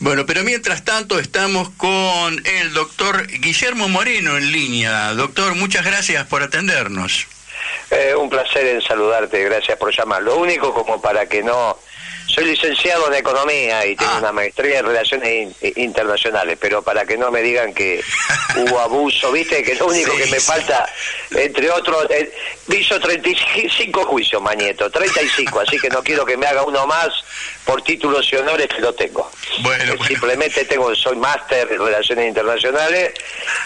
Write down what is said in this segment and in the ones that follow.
Bueno, pero mientras tanto estamos con el doctor Guillermo Moreno en línea. Doctor, muchas gracias por atendernos. Eh, un placer en saludarte, gracias por llamar. Lo único como para que no soy licenciado en Economía y tengo ah. una maestría en Relaciones Internacionales, pero para que no me digan que hubo abuso, viste, que lo único que me falta, entre otros, eh, hizo 35 juicios, Mañeto, 35, así que no quiero que me haga uno más por títulos y honores que lo tengo. Bueno, eh, Simplemente tengo, soy máster en Relaciones Internacionales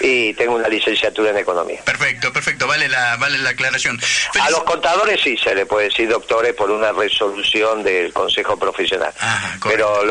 y tengo una licenciatura en Economía. Perfecto, perfecto, vale la, vale la aclaración. A los contadores sí se le puede decir doctores por una resolución del Consejo profesional. Pero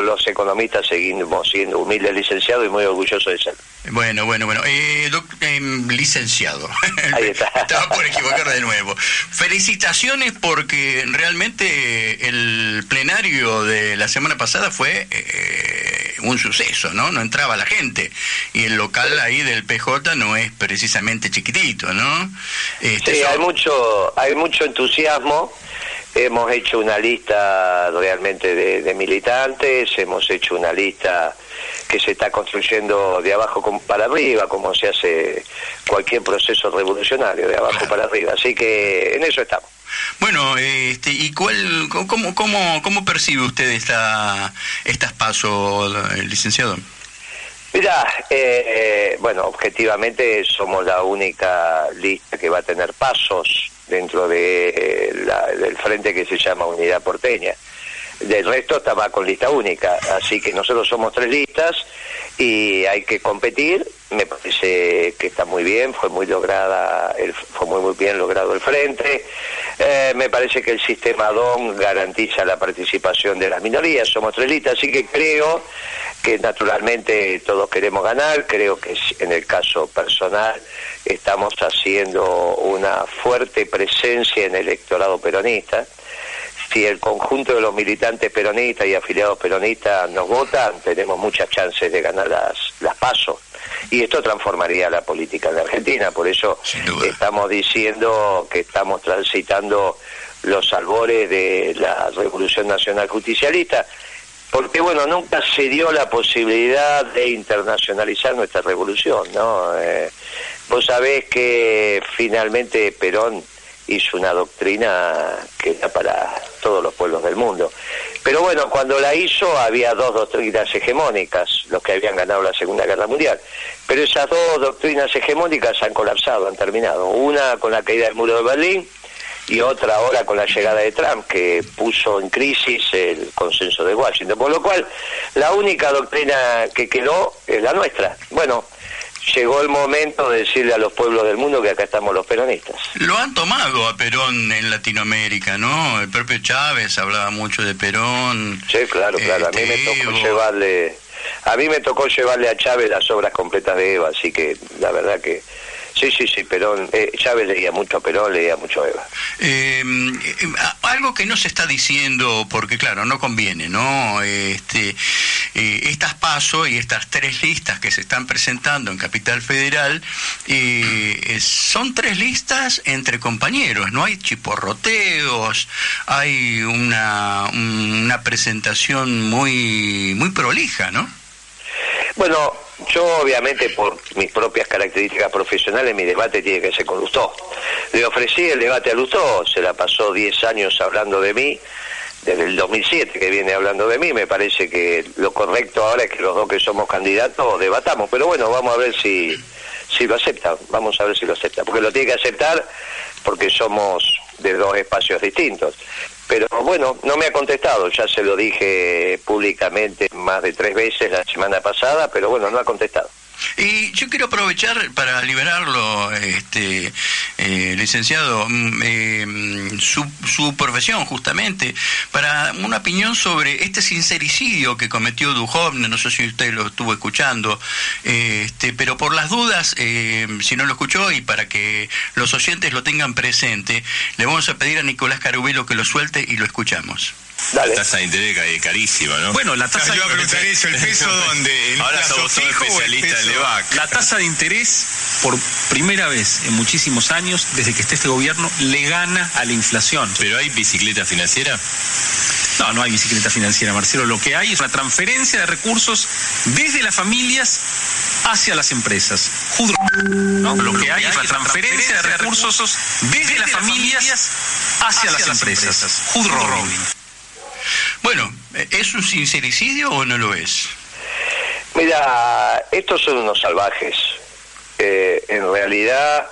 los economistas seguimos siendo humildes licenciados y muy orgullosos de ser. Bueno, bueno, bueno. Eh, em, licenciado. Ahí está. Estaba por equivocar de nuevo. Felicitaciones porque realmente el plenario de la semana pasada fue eh, un suceso, ¿no? No entraba la gente. Y el local ahí del PJ no es precisamente chiquitito, ¿no? Este, sí, hay mucho, hay mucho entusiasmo Hemos hecho una lista realmente de, militantes, hemos hecho una lista que se está construyendo de abajo para arriba, como se hace cualquier proceso revolucionario, de abajo para arriba. Así que en eso estamos. Bueno, este, ¿y cuál, cómo, cómo, cómo percibe usted esta, estas pasos, licenciado? Mira, eh, bueno, objetivamente somos la única lista que va a tener pasos dentro de del frente que se llama Unidad Porteña. Del resto estaba con lista única, así que nosotros somos tres listas y hay que competir. Me parece que está muy bien, fue muy lograda, el, fue muy, muy bien logrado el frente. Eh, me parece que el sistema DON garantiza la participación de las minorías, somos tres listas, así que creo que naturalmente todos queremos ganar, creo que en el caso personal estamos haciendo una fuerte presencia en el electorado peronista. Si el conjunto de los militantes peronistas y afiliados peronistas nos votan, tenemos muchas chances de ganar las, las pasos. Y esto transformaría la política en la Argentina. Por eso estamos diciendo que estamos transitando los albores de la Revolución Nacional Justicialista porque bueno, nunca se dio la posibilidad de internacionalizar nuestra revolución, ¿no? Eh, vos sabés que finalmente Perón hizo una doctrina que era para todos los pueblos del mundo. Pero bueno, cuando la hizo había dos doctrinas hegemónicas, los que habían ganado la Segunda Guerra Mundial. Pero esas dos doctrinas hegemónicas han colapsado, han terminado. Una con la caída del muro de Berlín y otra ahora con la llegada de Trump, que puso en crisis el consenso de Washington. Por lo cual, la única doctrina que quedó es la nuestra. Bueno, llegó el momento de decirle a los pueblos del mundo que acá estamos los peronistas. Lo han tomado a Perón en Latinoamérica, ¿no? El propio Chávez hablaba mucho de Perón. Sí, claro, claro. a mí me este, tocó llevarle... A mí me tocó llevarle a Chávez las obras completas de Eva, así que la verdad que Sí, sí, sí, Perón, eh, Chávez leía mucho a Perón, leía mucho a Eva. Em, eh, algo que no se está diciendo, porque claro, no conviene, ¿no? Este, eh, estas pasos y estas tres listas que se están presentando en Capital Federal son tres listas entre compañeros, no hay chiporroteos, hay una, una presentación muy, muy prolija, ¿no? Bueno, yo obviamente por mis propias características profesionales mi debate tiene que ser con Lustó. Le ofrecí el debate a Lustó, se la pasó 10 años hablando de mí, desde el 2007 que viene hablando de mí, me parece que lo correcto ahora es que los dos que somos candidatos debatamos, pero bueno, vamos a ver si, si lo acepta, vamos a ver si lo acepta, porque lo tiene que aceptar porque somos de dos espacios distintos. Pero bueno, no me ha contestado, ya se lo dije públicamente más de tres veces la semana pasada, pero bueno, no ha contestado. Y yo quiero aprovechar para liberarlo, este, eh, licenciado, eh, su, su, profesión justamente, para una opinión sobre este sincericidio que cometió Duhovne, no sé si usted lo estuvo escuchando, este, pero por las dudas, eh, si no lo escuchó y para que los oyentes lo tengan presente, le vamos a pedir a Nicolás Carubelo que lo suelte y lo escuchamos. La tasa de interés es carísima, ¿no? Bueno, la tasa Yo iba a preguntar eso, ¿el peso dónde? Ahora somos todos especialistas en LEVAC. La tasa de interés, por primera vez en muchísimos años, desde que esté este gobierno, le gana a la inflación. ¿Pero hay bicicleta financiera? No, no hay bicicleta financiera, Marcelo. Lo que hay es una transferencia de recursos desde las familias hacia las empresas. ¿no? Lo que hay es una transferencia de recursos desde las familias hacia las empresas. Bueno, ¿es un sincericidio o no lo es? Mira, estos son unos salvajes. Eh, en realidad,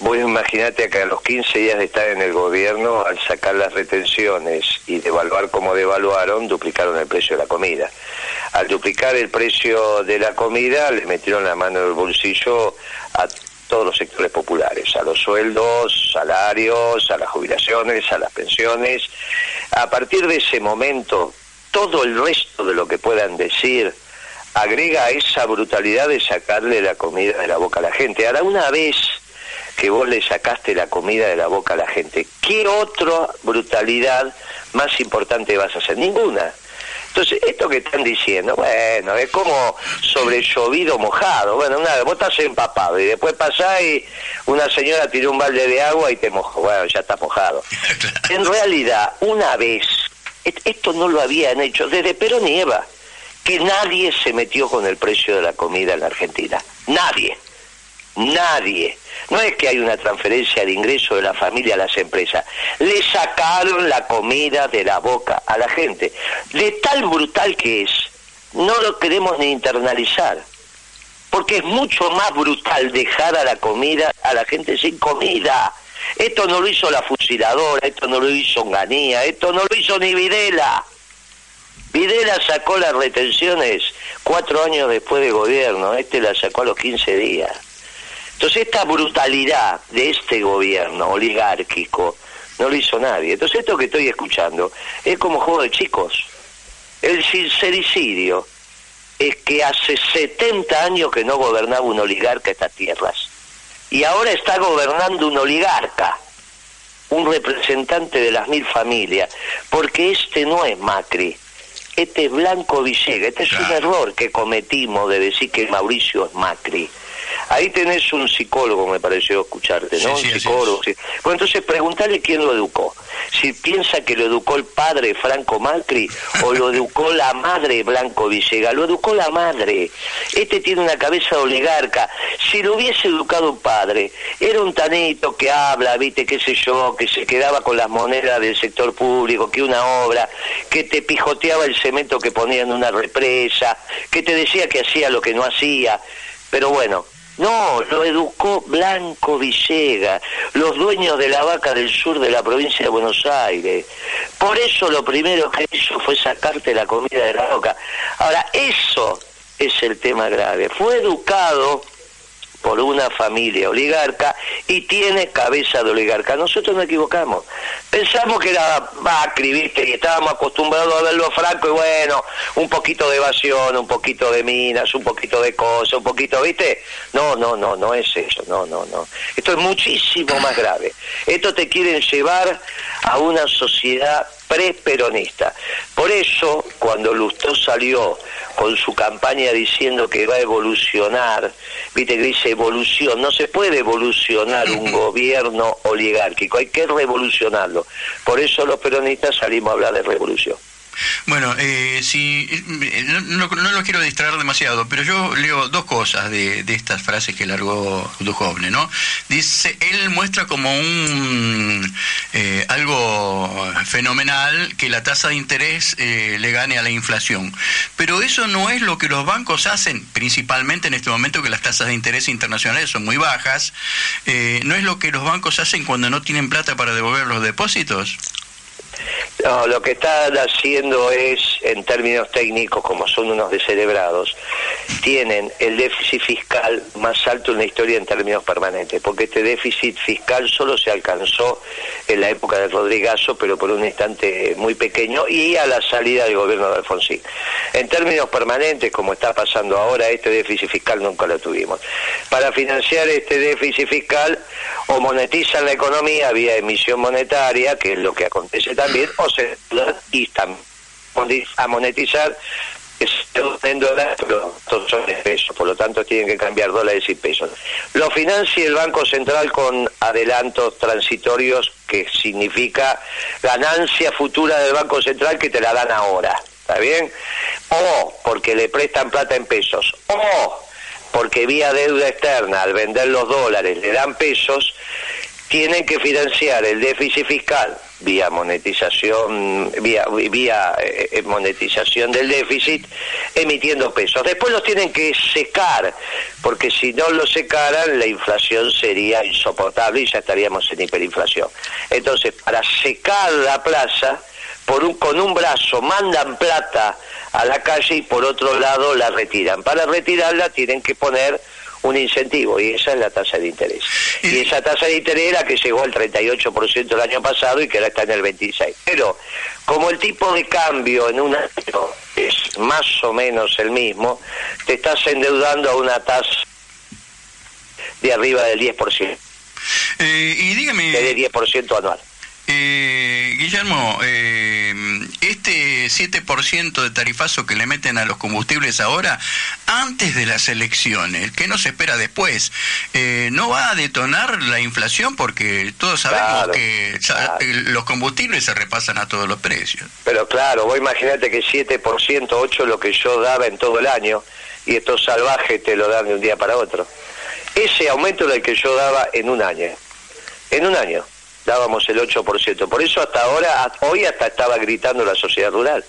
vos imaginate que a los 15 días de estar en el gobierno, al sacar las retenciones y devaluar como devaluaron, duplicaron el precio de la comida. Al duplicar el precio de la comida, le metieron la mano en el bolsillo a todos los sectores populares, a los sueldos, salarios, a las jubilaciones, a las pensiones. A partir de ese momento, todo el resto de lo que puedan decir agrega esa brutalidad de sacarle la comida de la boca a la gente. Ahora, una vez que vos le sacaste la comida de la boca a la gente, ¿qué otra brutalidad más importante vas a hacer? Ninguna. Entonces, esto que están diciendo, bueno, es como sobre llovido mojado. Bueno, nada, vos estás empapado y después pasás y una señora tiró un balde de agua y te mojó. Bueno, ya está mojado. En realidad, una vez, esto no lo habían hecho desde Perón y Eva, que nadie se metió con el precio de la comida en la Argentina. Nadie. Nadie. No es que hay una transferencia de ingreso de la familia a las empresas. Le sacaron la comida de la boca a la gente. De tal brutal que es, no lo queremos ni internalizar. Porque es mucho más brutal dejar a la comida, a la gente sin comida. Esto no lo hizo la fusiladora, esto no lo hizo Ganía, esto no lo hizo ni Videla. Videla sacó las retenciones cuatro años después de gobierno, este la sacó a los 15 días. Entonces esta brutalidad de este gobierno oligárquico no lo hizo nadie. Entonces esto que estoy escuchando es como juego de chicos. El sincericidio es que hace 70 años que no gobernaba un oligarca estas tierras. Y ahora está gobernando un oligarca, un representante de las mil familias, porque este no es Macri, este es Blanco Villegas. Este es un error que cometimos de decir que Mauricio es Macri. Ahí tenés un psicólogo, me pareció escucharte, ¿no? un psicólogo. Bueno, entonces pregúntale quién lo educó. Si piensa que lo educó el padre Franco Macri o lo educó la madre Blanco Villegas. Lo educó la madre. Este tiene una cabeza oligarca. Si lo hubiese educado un padre, era un tanito que habla, viste, qué sé yo, que se quedaba con las monedas del sector público, que una obra, que te pijoteaba el cemento que ponía en una represa, que te decía que hacía lo que no hacía. Pero bueno, no, lo educó Blanco Villega, los dueños de la vaca del sur de la provincia de Buenos Aires. Por eso lo primero que hizo fue sacarte la comida de la boca. Ahora, eso es el tema grave. Fue educado por una familia oligarca y tiene cabeza de oligarca. Nosotros nos equivocamos. Pensamos que era Macri, ¿viste? Y estábamos acostumbrados a verlo Franco y bueno, un poquito de evasión, un poquito de minas, un poquito de cosas, un poquito, ¿viste? No, no, no, no es eso, no, no, no. Esto es muchísimo más grave. Esto te quieren llevar a una sociedad pre-peronista. Por eso, cuando Lustó salió con su campaña diciendo que va a evolucionar, viste que dice evolución, no se puede evolucionar un gobierno oligárquico, hay que revolucionarlo. Por eso los peronistas salimos a hablar de revolución. Bueno, eh, si, eh, no, lo quiero distraer demasiado, pero yo leo dos cosas de, estas frases que largó Duhovne, ¿no? Dice, él muestra como un eh, algo fenomenal que la tasa de interés eh, le gane a la inflación, pero eso no es lo que los bancos hacen, principalmente en este momento que las tasas de interés internacionales son muy bajas, no es lo que los bancos hacen cuando no tienen plata para devolver los depósitos. No, lo que están haciendo es, en términos técnicos, como son unos descerebrados, tienen el déficit fiscal más alto en la historia en términos permanentes, porque este déficit fiscal solo se alcanzó en la época de Rodrigazo, pero por un instante muy pequeño, y a la salida del gobierno de Alfonsín. En términos permanentes, como está pasando ahora, este déficit fiscal nunca lo tuvimos. Para financiar este déficit fiscal, o monetizan la economía vía emisión monetaria, que es lo que acontece también, o se y a monetizar en dólares, pero son en pesos, por lo tanto tienen que cambiar dólares y pesos. Lo financia el Banco Central con adelantos transitorios, que significa ganancia futura del Banco Central que te la dan ahora, ¿está bien? O porque le prestan plata en pesos, o porque vía deuda externa, al vender los dólares, le dan pesos, tienen que financiar el déficit fiscal vía monetización, vía, vía eh, eh, monetización del déficit, emitiendo pesos. Después los tienen que secar, porque si no los secaran, la inflación sería insoportable y ya estaríamos en hiperinflación. Entonces, para secar la plaza, por un, con un brazo mandan plata a la calle y por otro lado la retiran. Para retirarla tienen que poner un incentivo y esa es la tasa de interés. Y esa tasa de interés era que llegó al 38% el año pasado y que ahora está en el 26%. Pero como el tipo de cambio en un año es más o menos el mismo, te estás endeudando a una tasa de arriba del 10%. Eh, y dígame... De 10% anual. Eh, Guillermo, eh, este 7% de tarifazo que le meten a los combustibles ahora, antes de las elecciones, ¿qué nos espera después? Eh, ¿No va a detonar la inflación? Porque todos sabemos que los combustibles se repasan a todos los precios. Pero claro, vos imaginate que 7%, 8% lo que yo daba en todo el año, y estos salvajes te lo dan de un día para otro. Ese aumento era el que yo daba en un año. En un año dábamos el 8%. Por eso hasta ahora, hoy hasta estaba gritando la sociedad rural.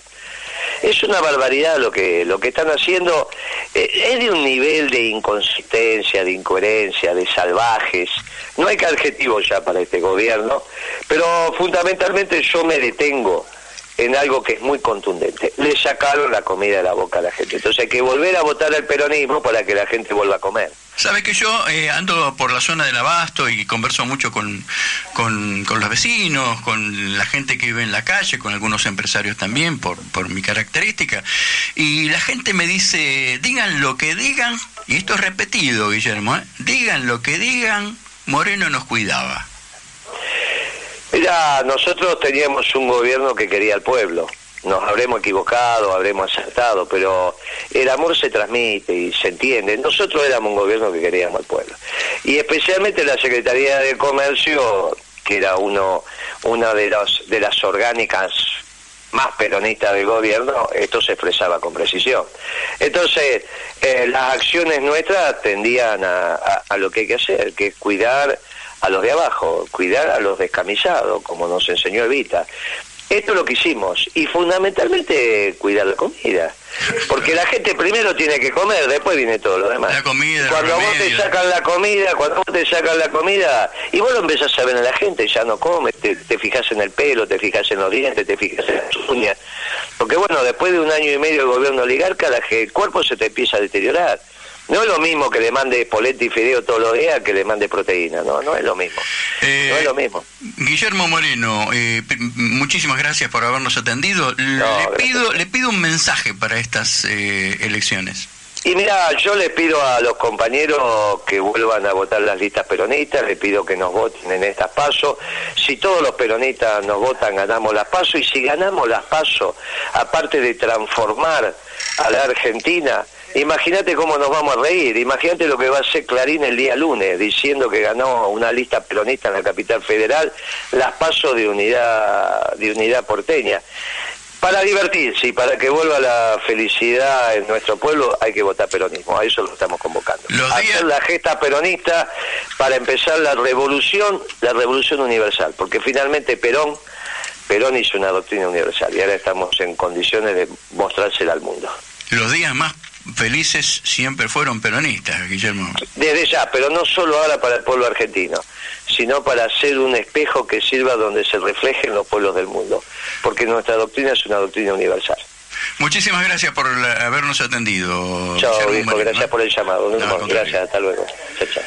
Es una barbaridad lo que lo que están haciendo. Eh, es de un nivel de inconsistencia, de incoherencia, de salvajes. No hay que adjetivo ya para este gobierno, pero fundamentalmente yo me detengo en algo que es muy contundente. Le sacaron la comida de la boca a la gente. Entonces hay que volver a votar al peronismo para que la gente vuelva a comer. Sabe que yo eh, ando por la zona del abasto y converso mucho con, con, los vecinos, con la gente que vive en la calle, con algunos empresarios también, por, por mi característica. Y la gente me dice, digan lo que digan, y esto es repetido, Guillermo, ¿eh? digan lo que digan, Moreno nos cuidaba. Mira, nosotros teníamos un gobierno que quería al pueblo nos habremos equivocado, habremos acertado, pero el amor se transmite y se entiende. Nosotros éramos un gobierno que queríamos al pueblo. Y especialmente la Secretaría de Comercio, que era uno una de, los, de las orgánicas más peronistas del gobierno, esto se expresaba con precisión. Entonces, eh, las acciones nuestras tendían a, a lo que hay que hacer, que es cuidar a los de abajo, cuidar a los descamisados, como nos enseñó Evita. Esto es lo que hicimos y fundamentalmente cuidar la comida. Porque la gente primero tiene que comer, después viene todo lo demás. La comida, cuando vos te sacan la comida, cuando vos te sacan la comida, y vos lo empezás a ver en la gente, ya no come, te, te fijas en el pelo, te fijas en los dientes, te fijas en las uñas. Porque bueno, después de un año y medio de gobierno oligarca, el cuerpo se te empieza a deteriorar. No es lo mismo que le mande polenta y fideo todos los días que le mande proteína, no, no es lo mismo. Eh, no es lo mismo. Guillermo Moreno, eh, muchísimas gracias por habernos atendido. le, pido, le pido un mensaje para estas eh, elecciones. Y mira, yo le pido a los compañeros que vuelvan a votar las listas peronistas, le pido que nos voten en estas pasos. Si todos los peronistas nos votan, ganamos las pasos. Y si ganamos las pasos, aparte de transformar a la Argentina, Imagínate cómo nos vamos a reír, imagínate lo que va a hacer Clarín el día lunes, diciendo que ganó una lista peronista en la capital federal, las pasos de unidad, de unidad porteña. Para divertirse y para que vuelva la felicidad en nuestro pueblo hay que votar peronismo, a eso lo estamos convocando. Hacer la gesta peronista para empezar la revolución, la revolución universal, porque finalmente Perón, Perón hizo una doctrina universal y ahora estamos en condiciones de mostrársela al mundo. Los días más felices siempre fueron peronistas, Guillermo. Desde ya, pero no solo ahora para el pueblo argentino, sino para ser un espejo que sirva donde se reflejen los pueblos del mundo, porque nuestra doctrina es una doctrina universal. Muchísimas gracias por habernos atendido. Chao, gracias por el llamado. gracias, hasta luego. Chao, chao.